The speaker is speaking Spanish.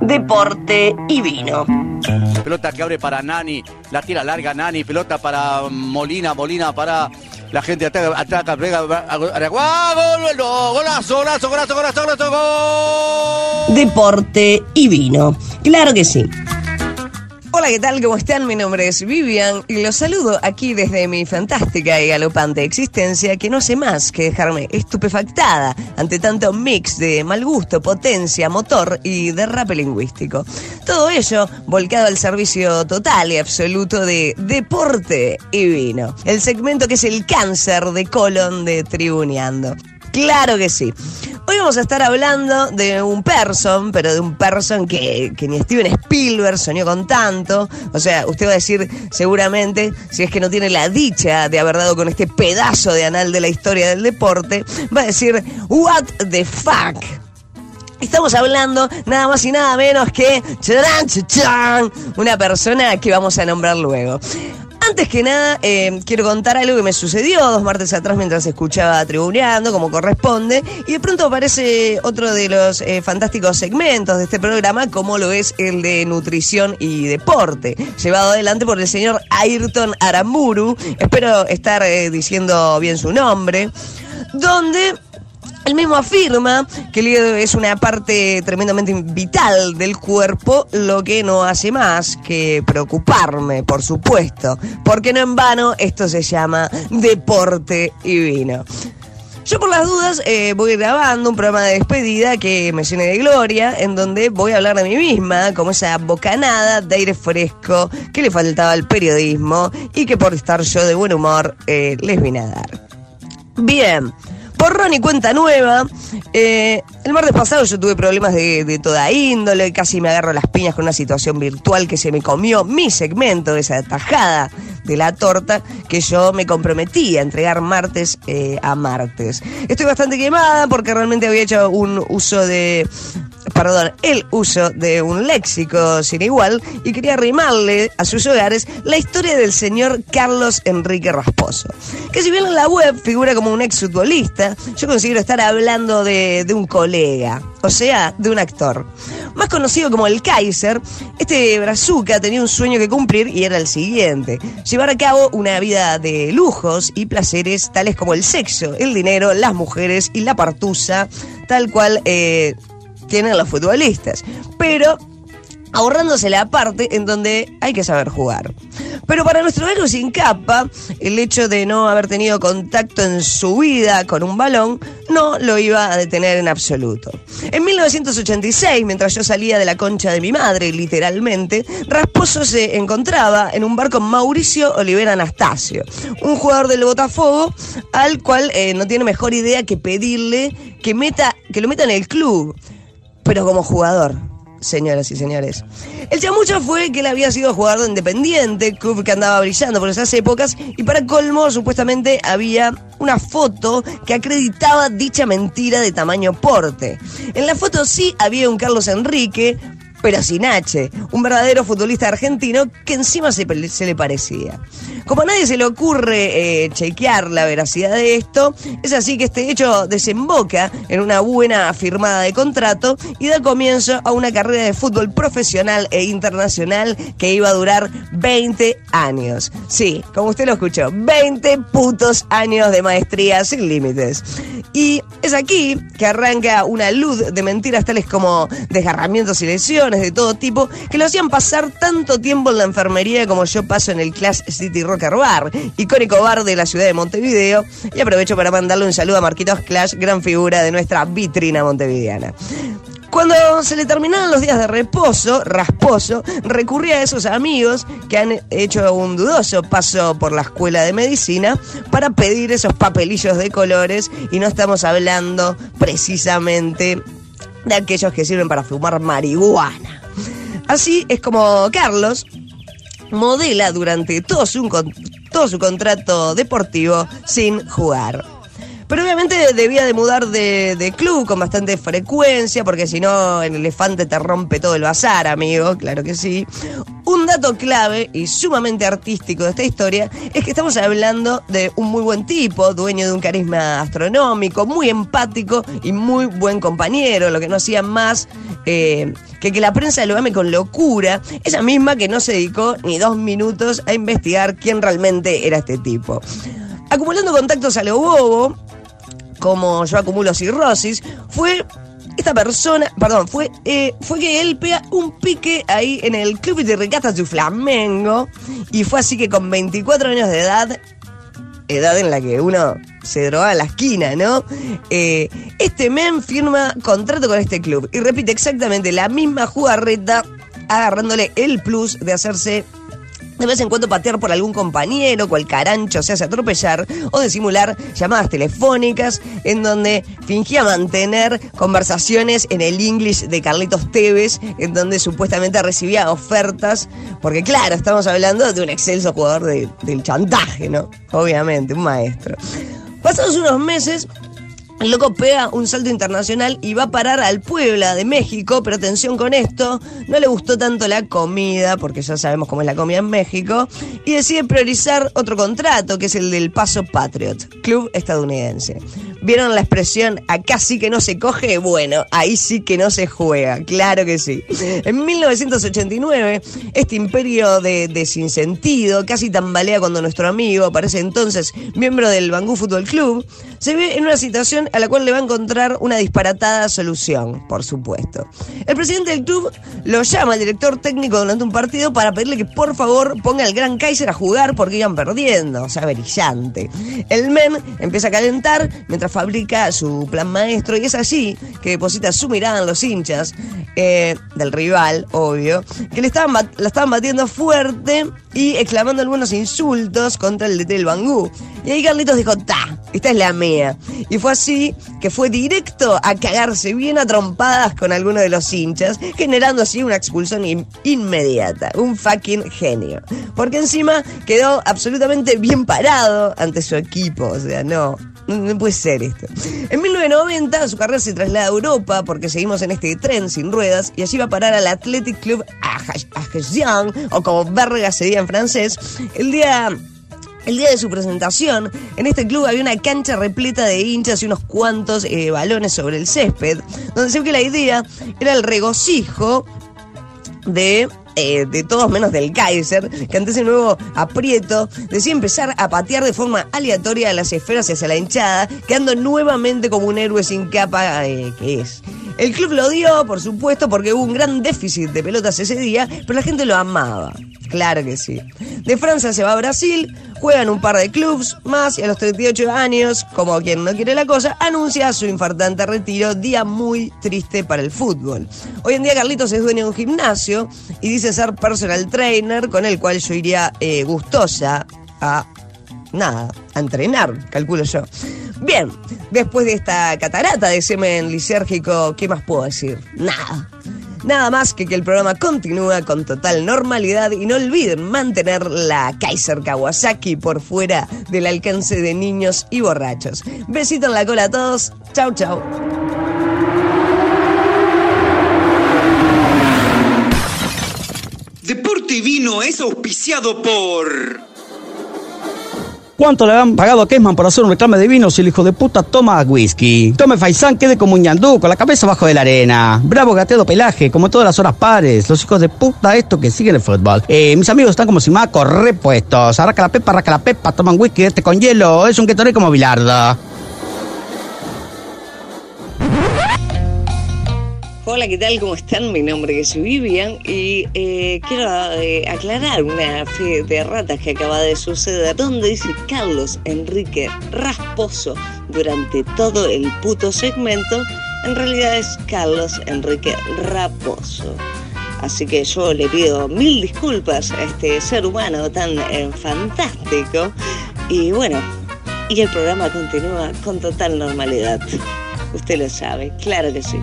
deporte y vino. Pelota que abre para Nani, la tira larga Nani, pelota para Molina, Molina para la gente ataca, ataca, pega, gol, golazo, golazo, golazo, golazo, golazo, gol. Deporte y vino. Claro que sí. Hola, ¿qué tal? ¿Cómo están? Mi nombre es Vivian y los saludo aquí desde mi fantástica y galopante existencia que no hace más que dejarme estupefactada ante tanto mix de mal gusto, potencia, motor y derrape lingüístico. Todo ello volcado al servicio total y absoluto de deporte y vino. El segmento que es el cáncer de colon de Tribuneando. Claro que sí. Hoy vamos a estar hablando de un person, pero de un person que, que, ni Steven Spielberg soñó con tanto. O sea, usted va a decir seguramente, si es que no tiene la dicha de haber dado con este pedazo de anal de la historia del deporte, va a decir, what the fuck. Estamos hablando nada más y nada menos que una persona que vamos a nombrar luego. Antes que nada, eh, quiero contar algo que me sucedió dos martes atrás mientras escuchaba Tribuneando, como corresponde, y de pronto aparece otro de los eh, fantásticos segmentos de este programa, como lo es el de nutrición y deporte, llevado adelante por el señor Ayrton Aramburu, espero estar eh, diciendo bien su nombre, donde él mismo afirma que el hígado es una parte tremendamente vital del cuerpo, lo que no hace más que preocuparme, por supuesto, porque no en vano esto se llama deporte y vino. Yo por las dudas eh, voy grabando un programa de despedida que me llene de gloria, en donde voy a hablar de mí misma, como esa bocanada de aire fresco que le faltaba al periodismo y que por estar yo de buen humor eh, les vine a dar. Bien. Porrón y cuenta nueva. Eh, el martes pasado yo tuve problemas de, toda índole, casi me agarro las piñas con una situación virtual que se me comió mi segmento, esa tajada de la torta que yo me comprometí a entregar martes eh, a martes. Estoy bastante quemada porque realmente había hecho un uso de perdón, el uso de un léxico sin igual y quería arrimarle a sus hogares la historia del señor Carlos Enrique Rasposo. Que si bien en la web figura como un exfutbolista, yo considero estar hablando de, un colega, o sea, de un actor. Más conocido como el Kaiser, este brazuca tenía un sueño que cumplir y era el siguiente: llevar a cabo una vida de lujos y placeres tales como el sexo, el dinero, las mujeres y la partusa, tal cual eh, tienen los futbolistas. Pero ahorrándose la parte en donde hay que saber jugar. Pero para nuestro héroe sin capa, el hecho de no haber tenido contacto en su vida con un balón no lo iba a detener en absoluto. En 1986, mientras yo salía de la concha de mi madre, literalmente, Rasposo se encontraba en un bar con Mauricio Olivera Anastasio, un jugador del Botafogo al cual eh, no tiene mejor idea que pedirle que, meta, que lo meta en el club pero como jugador, señoras y señores. El chamucho fue que él había sido jugador de Independiente, club que andaba brillando por esas épocas, y para colmo, supuestamente había una foto que acreditaba dicha mentira de tamaño porte. En la foto sí había un Carlos Enrique, pero sin H, un verdadero futbolista argentino que encima se, le parecía. Como a nadie se le ocurre eh, chequear la veracidad de esto, es así que este hecho desemboca en una buena firmada de contrato y da comienzo a una carrera de fútbol profesional e internacional que iba a durar 20 años. Sí, como usted lo escuchó, 20 putos años de maestría sin límites. Y es aquí que arranca una luz de mentiras tales como desgarramientos y lesiones, de todo tipo que lo hacían pasar tanto tiempo en la enfermería como yo paso en el Class City Rocker Bar, icónico bar de la ciudad de Montevideo. Y aprovecho para mandarle un saludo a Marquitos Clash, gran figura de nuestra vitrina montevideana. Cuando se le terminaban los días de reposo, rasposo, recurría a esos amigos que han hecho un dudoso paso por la escuela de medicina para pedir esos papelillos de colores y no estamos hablando precisamente de aquellos que sirven para fumar marihuana. Así es como Carlos modela durante todo su, todo su contrato deportivo sin jugar. Pero obviamente debía de mudar de, de club con bastante frecuencia, porque si no el elefante te rompe todo el bazar, amigo, claro que sí. Un dato clave y sumamente artístico de esta historia es que estamos hablando de un muy buen tipo, dueño de un carisma astronómico, muy empático y muy buen compañero, lo que no hacía más eh, que que la prensa lo ame con locura, esa misma que no se dedicó ni dos minutos a investigar quién realmente era este tipo. Acumulando contactos a lo bobo, como yo acumulo cirrosis, fue esta persona, perdón, fue, eh, fue que él pega un pique ahí en el Club de Regatas de Flamengo y fue así que con 24 años de edad, edad en la que uno se droga a la esquina, ¿no? Eh, este men firma contrato con este club y repite exactamente la misma jugarreta agarrándole el plus de hacerse de vez en cuando patear por algún compañero, cual carancho se hace atropellar, o de simular llamadas telefónicas en donde fingía mantener conversaciones en el English de Carlitos Tevez, en donde supuestamente recibía ofertas, porque claro, estamos hablando de un excelso jugador de- del chantaje, ¿no? Obviamente, un maestro. Pasados unos meses, loco pega un salto internacional y va a parar al Puebla de México, pero atención con esto, no le gustó tanto la comida, porque ya sabemos cómo es la comida en México, y decide priorizar otro contrato, que es el del Paso Patriot, club estadounidense. ¿Vieron la expresión acá sí que no se coge? Bueno, ahí sí que no se juega, claro que sí. En 1989, este imperio de, de sinsentido casi tambalea cuando nuestro amigo, aparece entonces miembro del Bangú Fútbol Club, se ve en una situación a la cual le va a encontrar una disparatada solución, por supuesto. El presidente del club lo llama al director técnico durante un partido para pedirle que por favor ponga al Gran Kaiser a jugar porque iban perdiendo, o sea, brillante. El men empieza a calentar mientras fabrica su plan maestro y es allí que deposita su mirada en los hinchas eh, del rival, obvio, que le estaban la estaban batiendo fuerte y exclamando algunos insultos contra el DT del Bangú. Y ahí Carlitos dijo, ta, esta es la mía. Y fue así que fue directo a cagarse bien a trompadas con alguno de los hinchas, generando así una expulsión in- inmediata. Un fucking genio. Porque encima quedó absolutamente bien parado ante su equipo. O sea, no, no puede ser esto. En 1990 su carrera se traslada a Europa porque seguimos en este tren sin ruedas y allí va a parar al Athletic Club Ajaccian, o como verga se diga en francés, el día... El día de su presentación, en este club había una cancha repleta de hinchas y unos cuantos eh, balones sobre el césped, donde se ve que la idea era el regocijo de, eh, de todos menos del Kaiser, que ante ese nuevo aprieto decía empezar a patear de forma aleatoria las esferas hacia la hinchada, quedando nuevamente como un héroe sin capa eh, que es. El club lo dio, por supuesto, porque hubo un gran déficit de pelotas ese día, pero la gente lo amaba. Claro que sí. De Francia se va a Brasil, juegan un par de clubs más y a los 38 años, como quien no quiere la cosa, anuncia su infartante retiro, día muy triste para el fútbol. Hoy en día Carlitos es dueño de un gimnasio y dice ser personal trainer, con el cual yo iría eh, gustosa a nada, a entrenar, calculo yo. Bien, después de esta catarata de semen lisérgico, ¿qué más puedo decir? Nada. Nada más que que el programa continúa con total normalidad y no olviden mantener la Kaiser Kawasaki por fuera del alcance de niños y borrachos. Besito en la cola a todos. Chau, chau. Deporte Vino es auspiciado por... ¿Cuánto le han pagado a Kesman por hacer un reclame de vino si el hijo de puta toma whisky? Tome Faisán, quede como un ñandú, con la cabeza bajo de la arena. Bravo gateado pelaje, como todas las horas pares. Los hijos de puta estos que siguen el fútbol. Eh, mis amigos están como si más repuestos. Arraca la pepa, arraca la pepa, toman whisky este con hielo. Es un Gatorade como Bilardo. Hola, ¿qué tal? ¿Cómo están? Mi nombre es Vivian y eh, quiero eh, aclarar una fe de ratas que acaba de suceder donde dice Carlos Enrique Rasposo durante todo el puto segmento. En realidad es Carlos Enrique Raposo. Así que yo le pido mil disculpas a este ser humano tan eh, fantástico. Y bueno, y el programa continúa con total normalidad. Usted lo sabe, claro que sí.